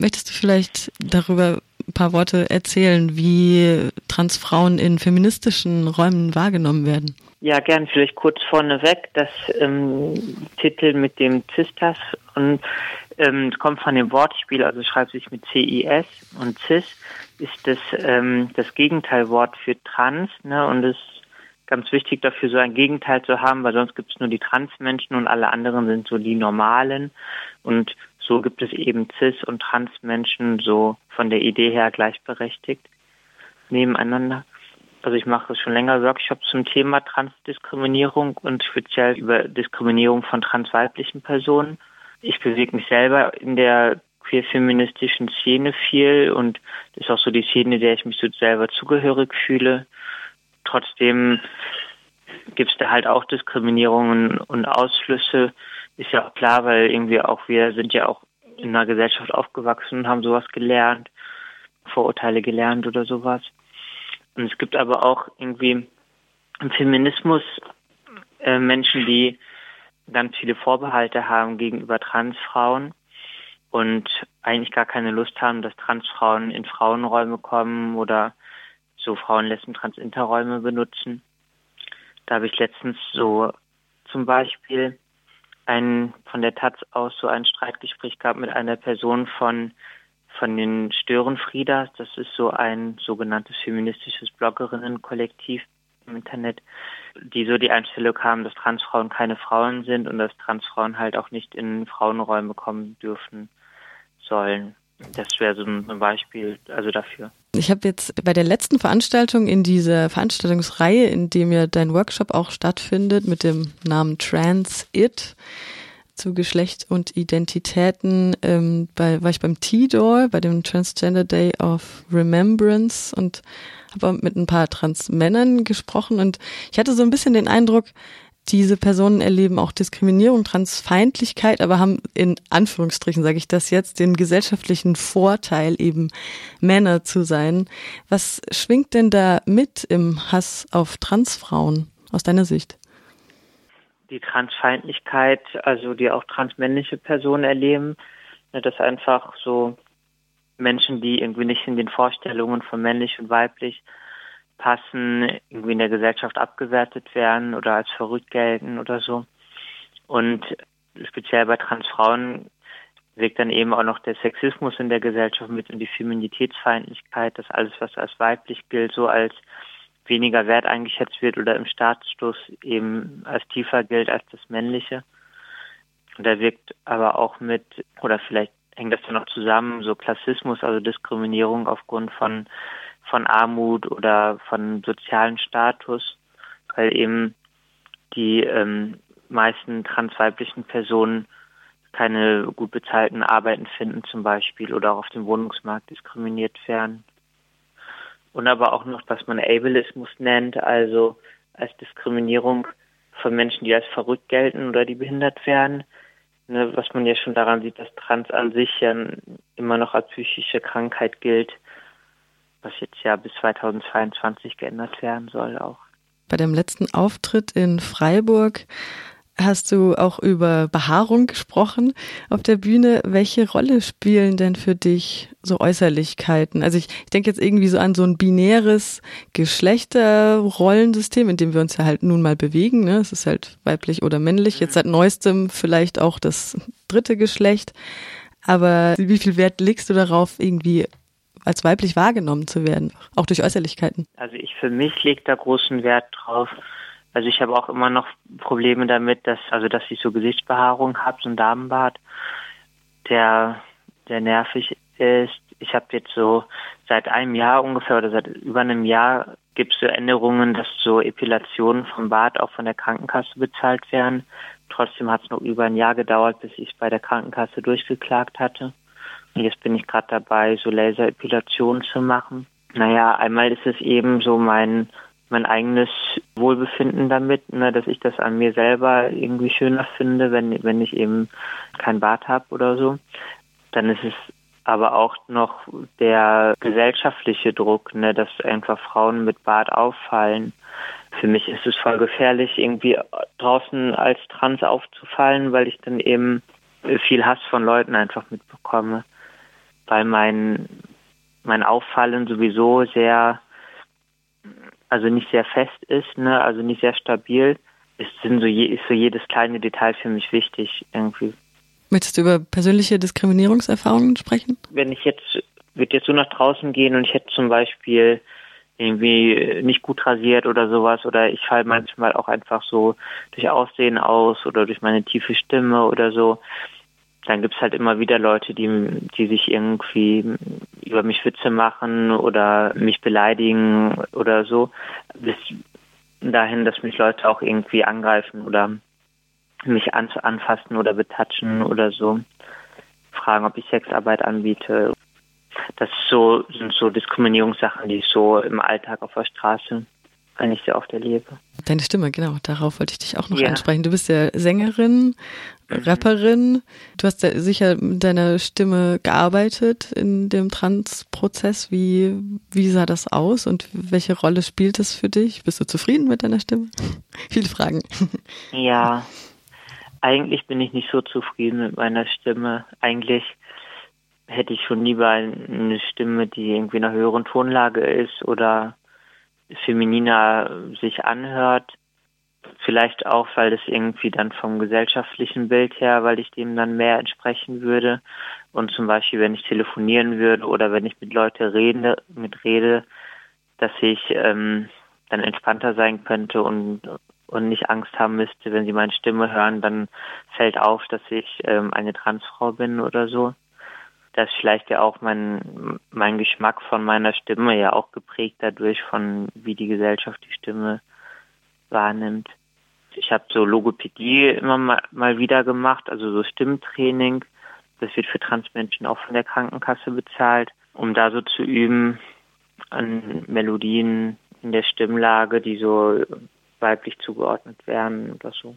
möchtest du vielleicht darüber ein paar Worte erzählen, wie Transfrauen in feministischen Räumen wahrgenommen werden? Ja, gern. Vielleicht kurz vorneweg. Das ähm, Titel mit dem Cistas und ähm, kommt von dem Wortspiel, also schreibt sich mit CIS und Cis ist das ähm, das Gegenteilwort für Trans, ne? Und es ist ganz wichtig dafür, so ein Gegenteil zu haben, weil sonst gibt es nur die Transmenschen und alle anderen sind so die Normalen. Und so gibt es eben Cis- und Transmenschen so von der Idee her gleichberechtigt nebeneinander. Also ich mache schon länger Workshops zum Thema Transdiskriminierung und speziell über Diskriminierung von transweiblichen Personen. Ich bewege mich selber in der queer-feministischen Szene viel und das ist auch so die Szene, der ich mich so selber zugehörig fühle. Trotzdem gibt es da halt auch Diskriminierungen und Ausschlüsse. Ist ja auch klar, weil irgendwie auch wir sind ja auch in einer Gesellschaft aufgewachsen und haben sowas gelernt, Vorurteile gelernt oder sowas. Und es gibt aber auch irgendwie im Feminismus äh, Menschen, die ganz viele Vorbehalte haben gegenüber Transfrauen und eigentlich gar keine Lust haben, dass Transfrauen in Frauenräume kommen oder so Frauenlesben Transinterräume benutzen. Da habe ich letztens so zum Beispiel ein von der Taz aus so ein Streitgespräch gehabt mit einer Person von von den Störenfriedas. Das ist so ein sogenanntes feministisches Bloggerinnenkollektiv im Internet, die so die Einstellung haben, dass Transfrauen keine Frauen sind und dass Transfrauen halt auch nicht in Frauenräume kommen dürfen sollen. Das wäre so ein Beispiel also dafür. Ich habe jetzt bei der letzten Veranstaltung in dieser Veranstaltungsreihe, in dem ja dein Workshop auch stattfindet, mit dem Namen Trans It, zu Geschlecht und Identitäten ähm, bei, war ich beim T-Door, bei dem Transgender Day of Remembrance und habe mit ein paar Trans-Männern gesprochen und ich hatte so ein bisschen den Eindruck, diese Personen erleben auch Diskriminierung, Transfeindlichkeit, aber haben in Anführungsstrichen, sage ich das jetzt, den gesellschaftlichen Vorteil, eben Männer zu sein. Was schwingt denn da mit im Hass auf Transfrauen aus deiner Sicht? die Transfeindlichkeit, also die auch transmännliche Personen erleben, ne, dass einfach so Menschen, die irgendwie nicht in den Vorstellungen von männlich und weiblich passen, irgendwie in der Gesellschaft abgewertet werden oder als verrückt gelten oder so. Und speziell bei Transfrauen wirkt dann eben auch noch der Sexismus in der Gesellschaft mit und die Feminitätsfeindlichkeit, dass alles, was als weiblich gilt, so als weniger wert eingeschätzt wird oder im Staatsstoß eben als tiefer gilt als das männliche. Und da wirkt aber auch mit, oder vielleicht hängt das ja noch zusammen, so Klassismus, also Diskriminierung aufgrund von, von Armut oder von sozialen Status, weil eben die ähm, meisten transweiblichen Personen keine gut bezahlten Arbeiten finden zum Beispiel oder auch auf dem Wohnungsmarkt diskriminiert werden und aber auch noch, was man Ableismus nennt, also als Diskriminierung von Menschen, die als verrückt gelten oder die behindert werden. Ne, was man ja schon daran sieht, dass Trans an sich ja immer noch als psychische Krankheit gilt, was jetzt ja bis 2022 geändert werden soll auch. Bei dem letzten Auftritt in Freiburg hast du auch über Behaarung gesprochen auf der Bühne. Welche Rolle spielen denn für dich so Äußerlichkeiten? Also ich, ich denke jetzt irgendwie so an so ein binäres Geschlechterrollensystem, in dem wir uns ja halt nun mal bewegen. Ne? Es ist halt weiblich oder männlich. Jetzt seit neuestem vielleicht auch das dritte Geschlecht. Aber wie viel Wert legst du darauf, irgendwie als weiblich wahrgenommen zu werden, auch durch Äußerlichkeiten? Also ich für mich lege da großen Wert drauf, also ich habe auch immer noch Probleme damit, dass also dass ich so Gesichtsbehaarung habe, so ein Damenbart, der der nervig ist. Ich habe jetzt so seit einem Jahr ungefähr oder seit über einem Jahr gibt es so Änderungen, dass so Epilationen vom Bart auch von der Krankenkasse bezahlt werden. Trotzdem hat es noch über ein Jahr gedauert, bis ich es bei der Krankenkasse durchgeklagt hatte. Jetzt bin ich gerade dabei, so Laserepilationen zu machen. Naja, einmal ist es eben so mein mein eigenes Wohlbefinden damit, ne, dass ich das an mir selber irgendwie schöner finde, wenn, wenn ich eben kein Bart habe oder so. Dann ist es aber auch noch der gesellschaftliche Druck, ne, dass einfach Frauen mit Bart auffallen. Für mich ist es voll gefährlich, irgendwie draußen als Trans aufzufallen, weil ich dann eben viel Hass von Leuten einfach mitbekomme. Weil mein, mein Auffallen sowieso sehr, also nicht sehr fest ist, ne, also nicht sehr stabil, ist, sind so je, ist so jedes kleine Detail für mich wichtig irgendwie. Möchtest du über persönliche Diskriminierungserfahrungen sprechen? Wenn ich jetzt, würde jetzt so nach draußen gehen und ich hätte zum Beispiel irgendwie nicht gut rasiert oder sowas oder ich falle manchmal auch einfach so durch Aussehen aus oder durch meine tiefe Stimme oder so, dann gibt's halt immer wieder Leute, die, die sich irgendwie über mich Witze machen oder mich beleidigen oder so, bis dahin, dass mich Leute auch irgendwie angreifen oder mich an, anfassen oder betatschen oder so, fragen, ob ich Sexarbeit anbiete das so, sind so Diskriminierungssachen, die ich so im Alltag auf der Straße eigentlich sehr oft erlebe. Deine Stimme, genau, darauf wollte ich dich auch noch ja. ansprechen. Du bist ja Sängerin, Rapperin. Du hast ja sicher mit deiner Stimme gearbeitet in dem Trans-Prozess. Wie, wie sah das aus und welche Rolle spielt es für dich? Bist du zufrieden mit deiner Stimme? Viele Fragen. Ja, eigentlich bin ich nicht so zufrieden mit meiner Stimme. Eigentlich hätte ich schon lieber eine Stimme, die irgendwie in einer höheren Tonlage ist oder femininer sich anhört. Vielleicht auch, weil es irgendwie dann vom gesellschaftlichen Bild her, weil ich dem dann mehr entsprechen würde. Und zum Beispiel, wenn ich telefonieren würde oder wenn ich mit Leuten rede, mit rede, dass ich ähm, dann entspannter sein könnte und und nicht Angst haben müsste, wenn sie meine Stimme hören, dann fällt auf, dass ich ähm, eine Transfrau bin oder so dass vielleicht ja auch mein, mein Geschmack von meiner Stimme ja auch geprägt dadurch von, wie die Gesellschaft die Stimme wahrnimmt. Ich habe so Logopädie immer mal, mal wieder gemacht, also so Stimmtraining. Das wird für Transmenschen auch von der Krankenkasse bezahlt, um da so zu üben an Melodien in der Stimmlage, die so weiblich zugeordnet werden oder so.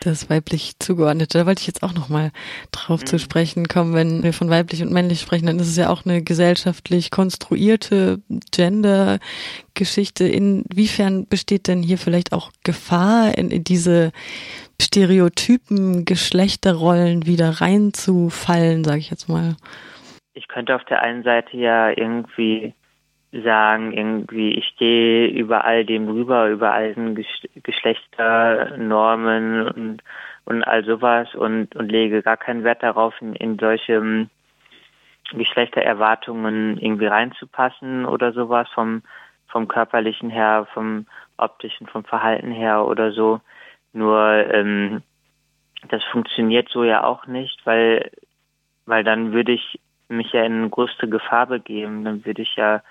Das weiblich zugeordnete, da wollte ich jetzt auch nochmal drauf mhm. zu sprechen kommen. Wenn wir von weiblich und männlich sprechen, dann ist es ja auch eine gesellschaftlich konstruierte Gender-Geschichte. Inwiefern besteht denn hier vielleicht auch Gefahr, in, in diese Stereotypen, Geschlechterrollen wieder reinzufallen, sage ich jetzt mal? Ich könnte auf der einen Seite ja irgendwie sagen, irgendwie, ich stehe über all dem rüber, über all den Geschlechternormen und, und all sowas und, und lege gar keinen Wert darauf, in, in solche ähm, Geschlechtererwartungen irgendwie reinzupassen oder sowas vom, vom körperlichen her, vom optischen, vom Verhalten her oder so. Nur ähm, das funktioniert so ja auch nicht, weil, weil dann würde ich mich ja in größte Gefahr begeben. Dann würde ich ja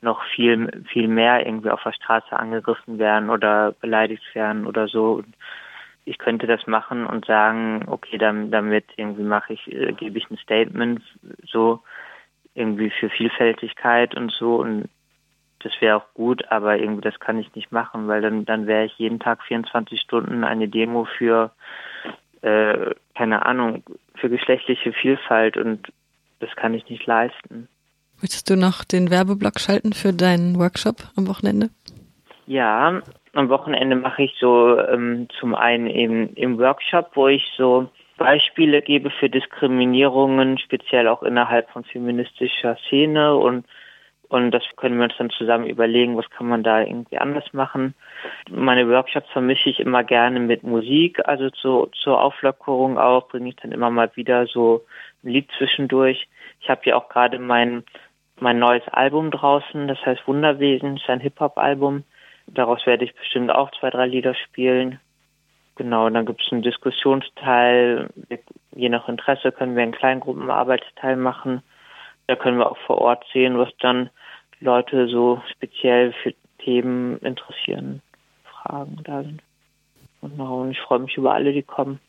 noch viel, viel mehr irgendwie auf der Straße angegriffen werden oder beleidigt werden oder so. Ich könnte das machen und sagen, okay, dann, damit irgendwie mache ich, äh, gebe ich ein Statement so irgendwie für Vielfältigkeit und so und das wäre auch gut, aber irgendwie das kann ich nicht machen, weil dann, dann wäre ich jeden Tag 24 Stunden eine Demo für, äh, keine Ahnung, für geschlechtliche Vielfalt und das kann ich nicht leisten. Möchtest du noch den Werbeblock schalten für deinen Workshop am Wochenende? Ja, am Wochenende mache ich so ähm, zum einen eben im Workshop, wo ich so Beispiele gebe für Diskriminierungen, speziell auch innerhalb von feministischer Szene und und das können wir uns dann zusammen überlegen, was kann man da irgendwie anders machen. Meine Workshops vermische ich immer gerne mit Musik, also zu, zur Auflockerung auch, bringe ich dann immer mal wieder so ein Lied zwischendurch. Ich habe ja auch gerade mein mein neues Album draußen, das heißt Wunderwesen, ist ein Hip-Hop-Album. Daraus werde ich bestimmt auch zwei, drei Lieder spielen. Genau, dann gibt es einen Diskussionsteil. Je nach Interesse können wir einen Kleingruppenarbeitsteil machen. Da können wir auch vor Ort sehen, was dann Leute so speziell für Themen interessieren, Fragen da sind. Genau, und ich freue mich über alle, die kommen.